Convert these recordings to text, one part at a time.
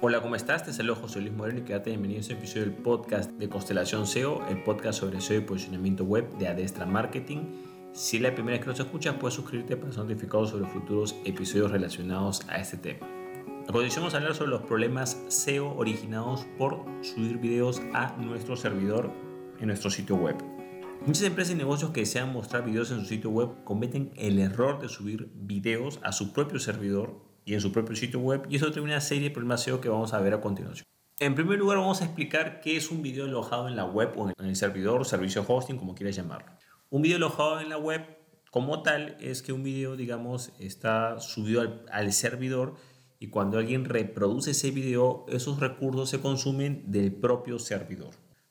Hola, ¿cómo estás? Te saludo José Luis Moreno y quédate bienvenido a este episodio del podcast de Constelación SEO, el podcast sobre SEO y posicionamiento web de Adestra Marketing. Si es la primera vez que nos escuchas, puedes suscribirte para ser notificado sobre futuros episodios relacionados a este tema. A continuación vamos a hablar sobre los problemas SEO originados por subir videos a nuestro servidor en nuestro sitio web. Muchas empresas y negocios que desean mostrar videos en su sitio web cometen el error de subir videos a su propio servidor y en su propio sitio web y eso trae una serie de problemas SEO que vamos a ver a continuación. En primer lugar vamos a explicar qué es un video alojado en la web o en el servidor, servicio hosting, como quieras llamarlo. Un video alojado en la web como tal es que un video, digamos, está subido al, al servidor y cuando alguien reproduce ese video, esos recursos se consumen del propio servidor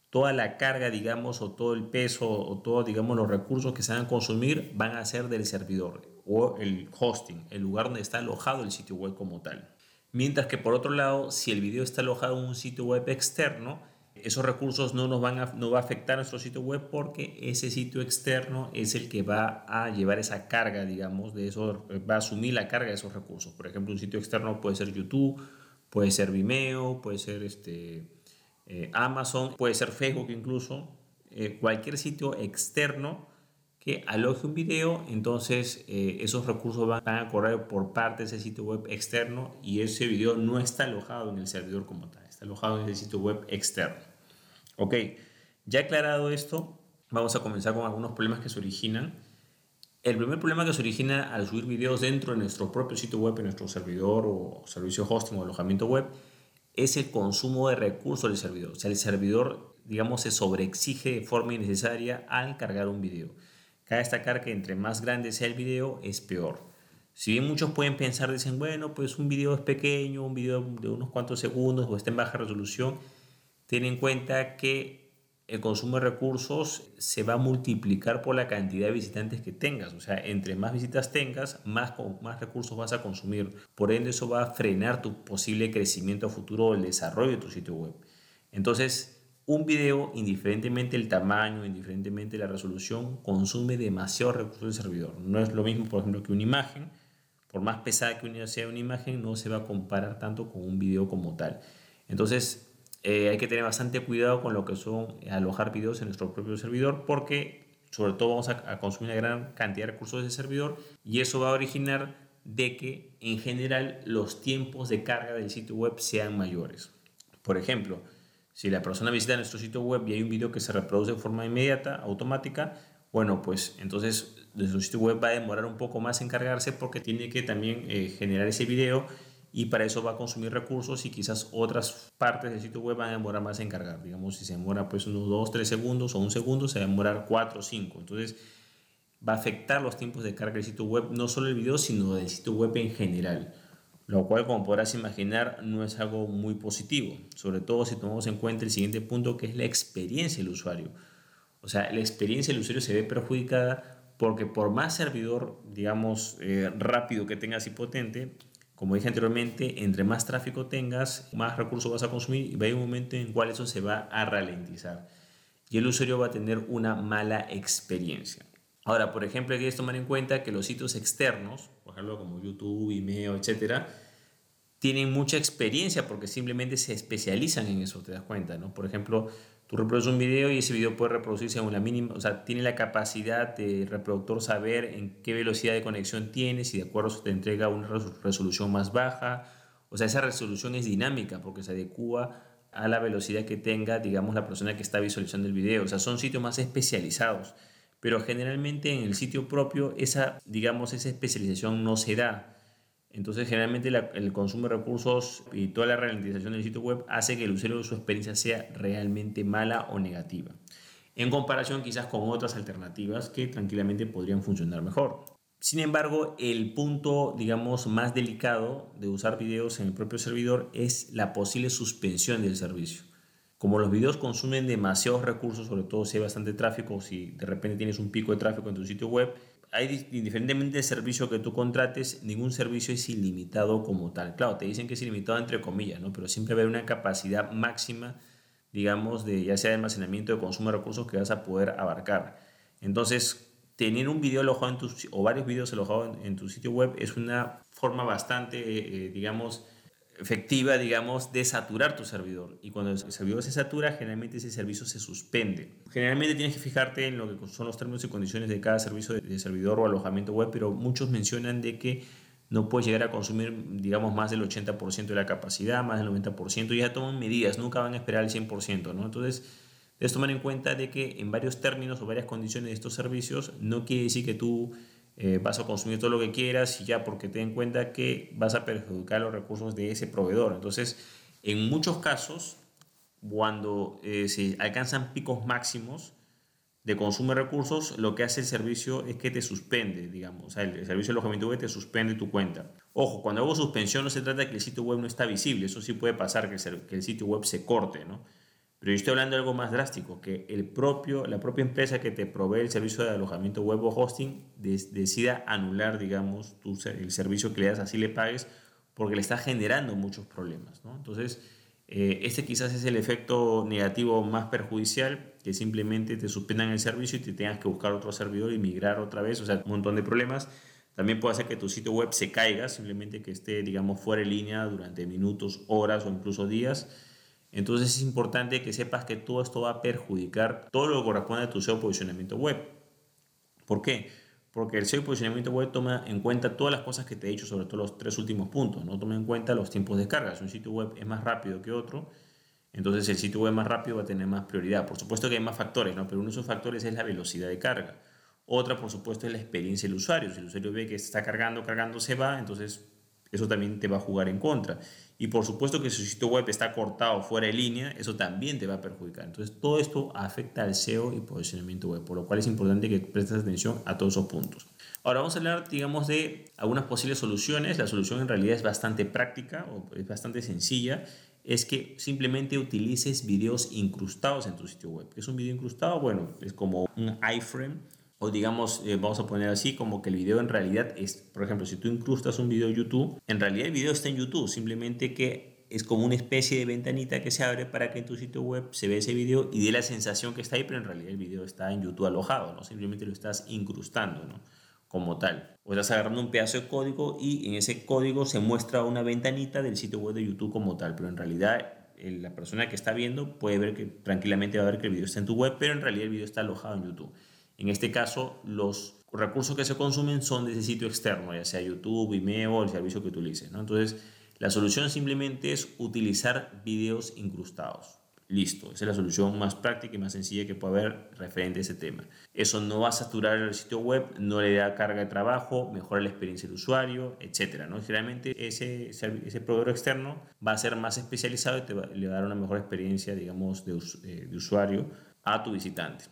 toda la carga, digamos, o todo el peso, o todos, digamos, los recursos que se van a consumir van a ser del servidor o el hosting, el lugar donde está alojado el sitio web como tal. Mientras que por otro lado, si el video está alojado en un sitio web externo, esos recursos no nos van a, no va a afectar a nuestro sitio web porque ese sitio externo es el que va a llevar esa carga, digamos, de eso, va a asumir la carga de esos recursos. Por ejemplo, un sitio externo puede ser YouTube, puede ser Vimeo, puede ser este, eh, Amazon, puede ser Facebook incluso, eh, cualquier sitio externo que aloje un video, entonces eh, esos recursos van, a correr por parte de ese sitio web externo y ese video no está alojado en el servidor como tal, está alojado en ese sitio web externo. Ok, ya aclarado esto, vamos a comenzar con algunos problemas que se originan. El primer problema que se origina al subir videos dentro de nuestro propio sitio web, en nuestro servidor o servicio hosting o alojamiento web, es el consumo de recursos del servidor. O sea, el servidor, digamos, se sobreexige de forma innecesaria al cargar un video. Cabe destacar que entre más grande sea el video, es peor. Si bien muchos pueden pensar, dicen, bueno, pues un video es pequeño, un video de unos cuantos segundos o está en baja resolución, ten en cuenta que el consumo de recursos se va a multiplicar por la cantidad de visitantes que tengas. O sea, entre más visitas tengas, más, más recursos vas a consumir. Por ende, eso va a frenar tu posible crecimiento a futuro o el desarrollo de tu sitio web. Entonces, un video, indiferentemente el tamaño, indiferentemente la resolución, consume demasiados recursos del servidor. No es lo mismo, por ejemplo, que una imagen. Por más pesada que sea una imagen, no se va a comparar tanto con un video como tal. Entonces, eh, hay que tener bastante cuidado con lo que son alojar videos en nuestro propio servidor porque sobre todo vamos a, consumir una gran cantidad de recursos de servidor y eso va a originar de que en general los tiempos de carga del sitio web sean mayores. Por ejemplo, si la persona visita nuestro sitio web y hay un video que se reproduce de forma inmediata, automática, bueno, pues entonces nuestro sitio web va a demorar un poco más en cargarse porque tiene que también eh, generar ese video y para eso va a consumir recursos y quizás otras partes del sitio web van a demorar más en cargar. Digamos, si se demora pues unos 2, 3 segundos o un segundo, se va a demorar 4 o 5. Entonces, va a afectar los tiempos de carga del sitio web, no solo el video, sino del sitio web en general. Lo cual, como podrás imaginar, no es algo muy positivo, sobre todo si tomamos en cuenta el siguiente punto, que es la experiencia del usuario. O sea, la experiencia del usuario se ve perjudicada porque por más servidor, digamos, eh, rápido que tengas y potente, como dije anteriormente, entre más tráfico tengas, más recursos vas a consumir y va a haber un momento en el cual eso se va a ralentizar y el usuario va a tener una mala experiencia. Ahora, por ejemplo, hay que tomar en cuenta que los sitios externos, como YouTube, Vimeo, etcétera, tienen mucha experiencia porque simplemente se especializan en eso, te das cuenta, ¿no? Por ejemplo, Tú reproduces un video y ese video puede reproducirse en la mínima, o sea, tiene la capacidad de reproductor saber en qué velocidad de conexión tiene, si de acuerdo se te entrega una resolución más baja. O sea, esa resolución es dinámica porque se adecua a la velocidad que tenga, digamos, la persona que está visualizando el video. O sea, son sitios más especializados. Pero generalmente en el sitio propio esa, digamos, esa especialización no se da. Entonces, generalmente el consumo de recursos y toda la ralentización del sitio web hace que el usuario su experiencia sea realmente mala o negativa, en comparación quizás con otras alternativas que tranquilamente podrían funcionar mejor. Sin embargo, el punto, digamos, más delicado de usar videos en el propio servidor es la posible suspensión del servicio. Como los videos consumen demasiados recursos, sobre todo si hay bastante tráfico, si de repente tienes un pico de tráfico en tu sitio web, hay, indiferentemente del servicio que tú contrates, ningún servicio es ilimitado como tal. Claro, te dicen que es ilimitado entre comillas, ¿no? pero siempre va a haber una capacidad máxima, digamos, de ya sea de almacenamiento, de consumo de recursos que vas a poder abarcar. Entonces, tener un video alojado en tu, o varios videos alojados en, tu sitio web es una forma bastante, eh, digamos, efectiva, digamos, de saturar tu servidor. Y cuando el servidor se satura, generalmente ese servicio se suspende. Generalmente tienes que fijarte en lo que son los términos y condiciones de cada servicio de servidor o alojamiento web, pero muchos mencionan de que no puedes llegar a consumir, digamos, más del 80% de la capacidad, más del 90%, ya toman medidas, nunca van a esperar el 100%, ¿no? Entonces, debes tomar en cuenta de que en varios términos o varias condiciones de estos servicios, no quiere decir que tú eh, vas a consumir todo lo que quieras y ya porque ten en cuenta que vas a perjudicar los recursos de ese proveedor. Entonces, en muchos casos, cuando eh, se alcanzan picos máximos de consumo de recursos, lo que hace el servicio es que te suspende, digamos. O sea, el, servicio de alojamiento web te suspende tu cuenta. Ojo, cuando hago suspensión no se trata de que el sitio web no está visible. Eso sí puede pasar, que el, que el sitio web se corte, ¿no? Pero yo estoy hablando de algo más drástico, que el propio, la propia empresa que te provee el servicio de alojamiento web o hosting decida anular, digamos, tu, el servicio que le das, así le pagues, porque le está generando muchos problemas. ¿no? Entonces, eh, este quizás es el efecto negativo más perjudicial, que simplemente te suspendan el servicio y te tengas que buscar otro servidor y migrar otra vez, o sea, un montón de problemas. También puede hacer que tu sitio web se caiga, simplemente que esté, digamos, fuera de línea durante minutos, horas o incluso días entonces es importante que sepas que todo esto va a perjudicar todo lo que corresponde a tu SEO posicionamiento web. ¿Por qué? Porque el SEO posicionamiento web toma en cuenta todas las cosas que te he dicho, sobre todo los tres últimos puntos. No toma en cuenta los tiempos de carga. Si un sitio web es más rápido que otro, entonces el sitio web más rápido va a tener más prioridad. Por supuesto que hay más factores, ¿no? pero uno de esos factores es la velocidad de carga. Otra, por supuesto, es la experiencia del usuario. Si el usuario ve que está cargando, cargando, se va, entonces eso también te va a jugar en contra. Y por supuesto que si su sitio web está cortado fuera de línea, eso también te va a perjudicar. Entonces todo esto afecta al SEO y posicionamiento web, por lo cual es importante que prestes atención a todos esos puntos. Ahora vamos a hablar, digamos, de algunas posibles soluciones. La solución en realidad es bastante práctica o es bastante sencilla. Es que simplemente utilices videos incrustados en tu sitio web. ¿Qué es un video incrustado? Bueno, es como un iframe o digamos, eh, vamos a poner así, como que el video en realidad es, por ejemplo, si tú incrustas un video YouTube, en realidad el video está en YouTube, simplemente que es como una especie de ventanita que se abre para que en tu sitio web se vea ese video y dé la sensación que está ahí, pero en realidad el video está en YouTube alojado, ¿no? Simplemente lo estás incrustando, ¿no? Como tal. O estás agarrando un pedazo de código y en ese código se muestra una ventanita del sitio web de YouTube como tal, pero en realidad la persona que está viendo puede ver que tranquilamente va a ver que el video está en tu web, pero en realidad el video está alojado en YouTube. En este caso, los recursos que se consumen son de ese sitio externo, ya sea YouTube, Vimeo, el servicio que utilices. ¿no? Entonces, la solución simplemente es utilizar videos incrustados. Listo, esa es la solución más práctica y más sencilla que puede haber referente a ese tema. Eso no va a saturar el sitio web, no le da carga de trabajo, mejora la experiencia del usuario, etc. ¿no? Generalmente ese, ese proveedor externo va a ser más especializado y te va, le va a dar una mejor experiencia, digamos, de, eh, de usuario a tu visitante.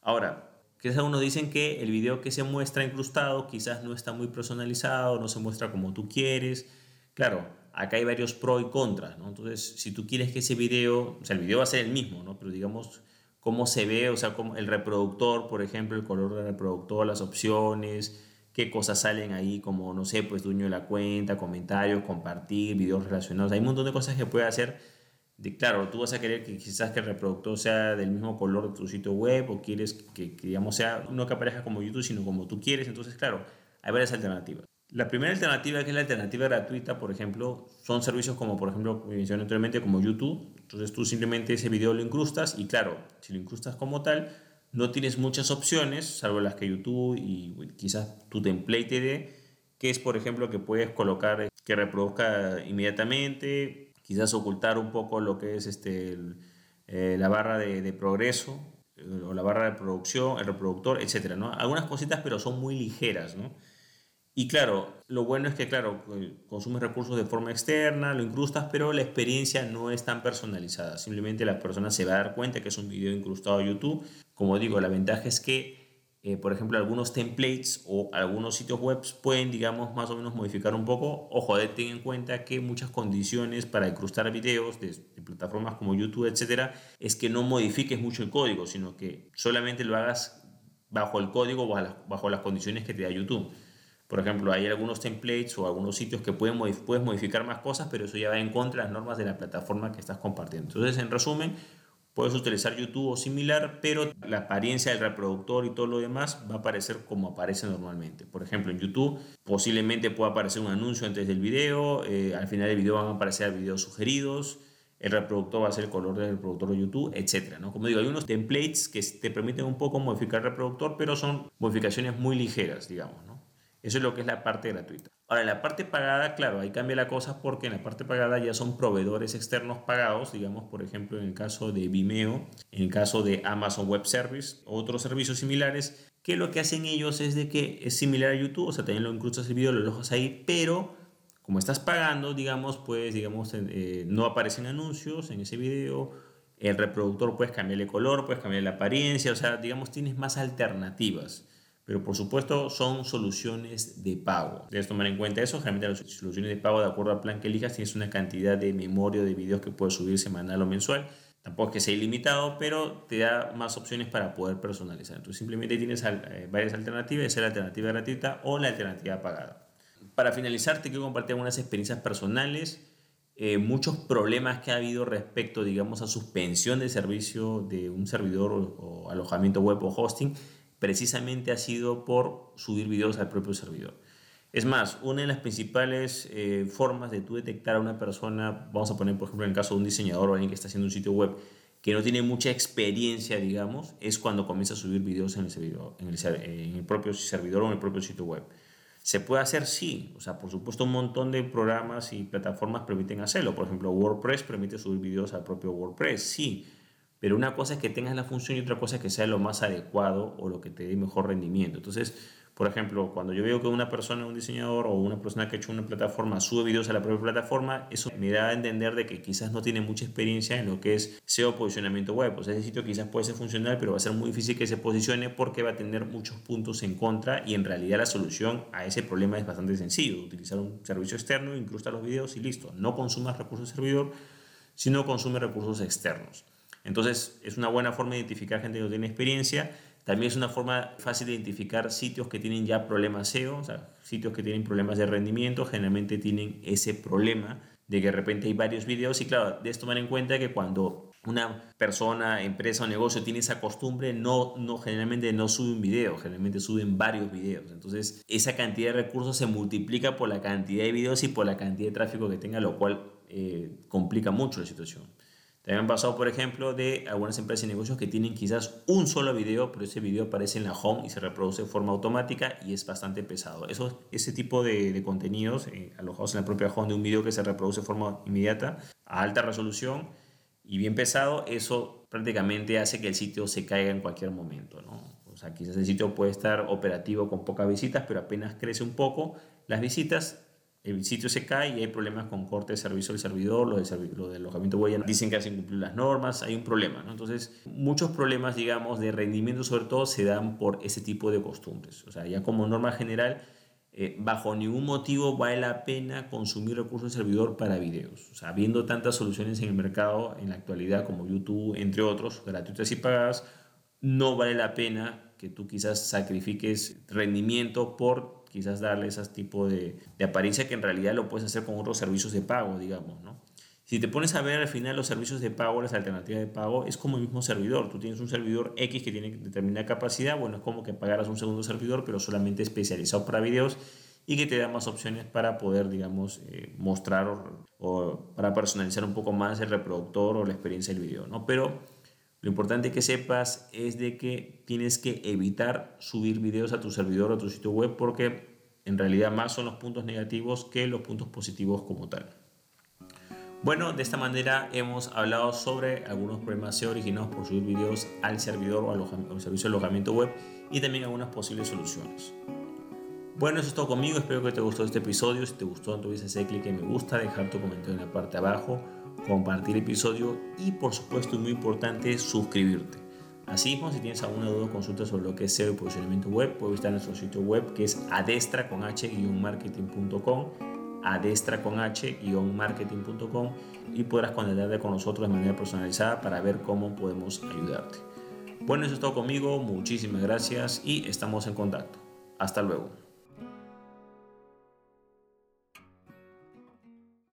Ahora, Quizás algunos dicen que el video que se muestra incrustado quizás no está muy personalizado, no se muestra como tú quieres. Claro, acá hay varios pros y contras, ¿no? Entonces, si tú quieres que ese video, o sea, el video va a ser el mismo, ¿no? Pero digamos, cómo se ve, o sea, como el reproductor, por ejemplo, el color del reproductor, las opciones, qué cosas salen ahí, como, no sé, pues dueño de la cuenta, comentarios, compartir, videos relacionados. Hay un montón de cosas que puede hacer claro, tú vas a querer que quizás que el reproductor sea del mismo color de tu sitio web o quieres que, digamos, sea no que aparezca como YouTube, sino como tú quieres. Entonces, claro, hay varias alternativas. La primera alternativa, que es la alternativa gratuita, por ejemplo, son servicios como, por ejemplo, mencioné anteriormente, como YouTube. Entonces tú simplemente ese video lo incrustas y claro, si lo incrustas como tal, no tienes muchas opciones, salvo las que YouTube y quizás tu template te dé, que es, por ejemplo, que puedes colocar que reproduzca inmediatamente, quizás ocultar un poco lo que es este, eh, la barra de, progreso eh, o la barra de producción, el reproductor, etcétera, ¿no? Algunas cositas, pero son muy ligeras, ¿no? Y claro, lo bueno es que, claro, eh, consumes recursos de forma externa, lo incrustas, pero la experiencia no es tan personalizada. Simplemente la persona se va a dar cuenta que es un video incrustado a YouTube. Como digo, la ventaja es que eh, por ejemplo, algunos templates o algunos sitios web pueden, digamos, más o menos modificar un poco. Ojo, ten en cuenta que muchas condiciones para incrustar videos de, plataformas como YouTube, etcétera, es que no modifiques mucho el código, sino que solamente lo hagas bajo el código o bajo las, condiciones que te da YouTube. Por ejemplo, hay algunos templates o algunos sitios que pueden puedes modificar más cosas, pero eso ya va en contra de las normas de la plataforma que estás compartiendo. Entonces, en resumen, Puedes utilizar YouTube o similar, pero la apariencia del reproductor y todo lo demás va a aparecer como aparece normalmente. Por ejemplo, en YouTube posiblemente pueda aparecer un anuncio antes del video, eh, al final del video van a aparecer videos sugeridos, el reproductor va a ser el color del reproductor de YouTube, etc. ¿no? Como digo, hay unos templates que te permiten un poco modificar el reproductor, pero son modificaciones muy ligeras, digamos. ¿no? Eso es lo que es la parte gratuita. Ahora, en la parte pagada, claro, ahí cambia la cosa porque en la parte pagada ya son proveedores externos pagados, digamos, por ejemplo, en el caso de Vimeo, en el caso de Amazon Web Service, otros servicios similares, que lo que hacen ellos es de que es similar a YouTube, o sea, también lo incrustas el video, lo alojas ahí, pero como estás pagando, digamos, pues, digamos, eh, no aparecen anuncios en ese video, el reproductor puedes cambiarle color, puedes cambiarle la apariencia, o sea, digamos, tienes más alternativas. Pero por supuesto son soluciones de pago. Debes tomar en cuenta eso. Generalmente las soluciones de pago, de acuerdo al plan que elijas, tienes una cantidad de memoria de videos que puedes subir semanal o mensual. Tampoco es que sea ilimitado, pero te da más opciones para poder personalizar. Entonces simplemente tienes eh, varias alternativas, es la alternativa gratuita o la alternativa pagada. Para finalizar, te quiero compartir algunas experiencias personales. Eh, muchos problemas que ha habido respecto, digamos, a suspensión de servicio de un servidor o alojamiento web o hosting precisamente ha sido por subir videos al propio servidor. Es más, una de las principales eh, formas de tú detectar a una persona, vamos a poner por ejemplo en el caso de un diseñador o alguien que está haciendo un sitio web que no tiene mucha experiencia, digamos, es cuando comienza a subir videos en el, servidor, en el, en el propio servidor o en el propio sitio web. ¿Se puede hacer? Sí. O sea, por supuesto, un montón de programas y plataformas permiten hacerlo. Por ejemplo, WordPress permite subir videos al propio WordPress. Sí. Pero una cosa es que tengas la función y otra cosa es que sea lo más adecuado o lo que te dé mejor rendimiento. Entonces, por ejemplo, cuando yo veo que una persona, un diseñador o una persona que ha hecho una plataforma sube videos a la propia plataforma, eso me da a entender de que quizás no tiene mucha experiencia en lo que es SEO posicionamiento web. O sea, ese sitio quizás puede ser funcional, pero va a ser muy difícil que se posicione porque va a tener muchos puntos en contra y en realidad la solución a ese problema es bastante sencillo. Utilizar un servicio externo, incrusta los videos y listo. No consumas recursos de servidor, sino consume recursos externos. Entonces es una buena forma de identificar gente que no tiene experiencia. También es una forma fácil de identificar sitios que tienen ya problemas SEO, o sea, sitios que tienen problemas de rendimiento, generalmente tienen ese problema de que de repente hay varios videos y claro, debes tomar en cuenta que cuando una persona, empresa o negocio tiene esa costumbre, no, no generalmente no sube un video, generalmente suben varios videos. Entonces, esa cantidad de recursos se multiplica por la cantidad de videos y por la cantidad de tráfico que tenga, lo cual eh, complica mucho la situación. También han pasado, por ejemplo, de algunas empresas y negocios que tienen quizás un solo video, pero ese video aparece en la home y se reproduce de forma automática y es bastante pesado. Eso, ese tipo de, contenidos eh, alojados en la propia home de un video que se reproduce de forma inmediata, a alta resolución y bien pesado, eso prácticamente hace que el sitio se caiga en cualquier momento. ¿no? O sea, quizás el sitio puede estar operativo con pocas visitas, pero apenas crece un poco las visitas, el sitio se cae y hay problemas con corte de servicio del servidor, lo, de lo del alojamiento web dicen que hacen cumplir las normas, hay un problema. ¿no? Entonces, muchos problemas, digamos, de rendimiento sobre todo se dan por ese tipo de costumbres. O sea, ya como norma general, eh, bajo ningún motivo vale la pena consumir recursos de servidor para videos. O sea, habiendo tantas soluciones en el mercado en la actualidad como YouTube, entre otros, gratuitas y pagadas, no vale la pena que tú quizás sacrifiques rendimiento por quizás darle ese tipo de, de, apariencia que en realidad lo puedes hacer con otros servicios de pago, digamos, ¿no? Si te pones a ver al final los servicios de pago, las alternativas de pago, es como el mismo servidor. Tú tienes un servidor X que tiene determinada capacidad, bueno, es como que pagaras un segundo servidor, pero solamente especializado para videos y que te da más opciones para poder, digamos, eh, mostrar o, o, para personalizar un poco más el reproductor o la experiencia del video, ¿no? Pero lo importante que sepas es de que tienes que evitar subir videos a tu servidor o a tu sitio web porque en realidad más son los puntos negativos que los puntos positivos como tal. Bueno, de esta manera hemos hablado sobre algunos problemas originados por subir videos al servidor o al servicio de alojamiento web y también algunas posibles soluciones. Bueno, eso es todo conmigo. Espero que te gustó este episodio. Si te gustó, olvides hacer clic en me gusta, dejar tu comentario en la parte de abajo compartir episodio y por supuesto, muy importante, suscribirte. Así mismo, si tienes alguna duda o consulta sobre lo que es SEO y posicionamiento web, puedes visitar nuestro sitio web que es adestra con h-marketing.com adestra con h-marketing.com y podrás conectarte con nosotros de manera personalizada para ver cómo podemos ayudarte. Bueno, eso es todo conmigo, muchísimas gracias y estamos en contacto. Hasta luego.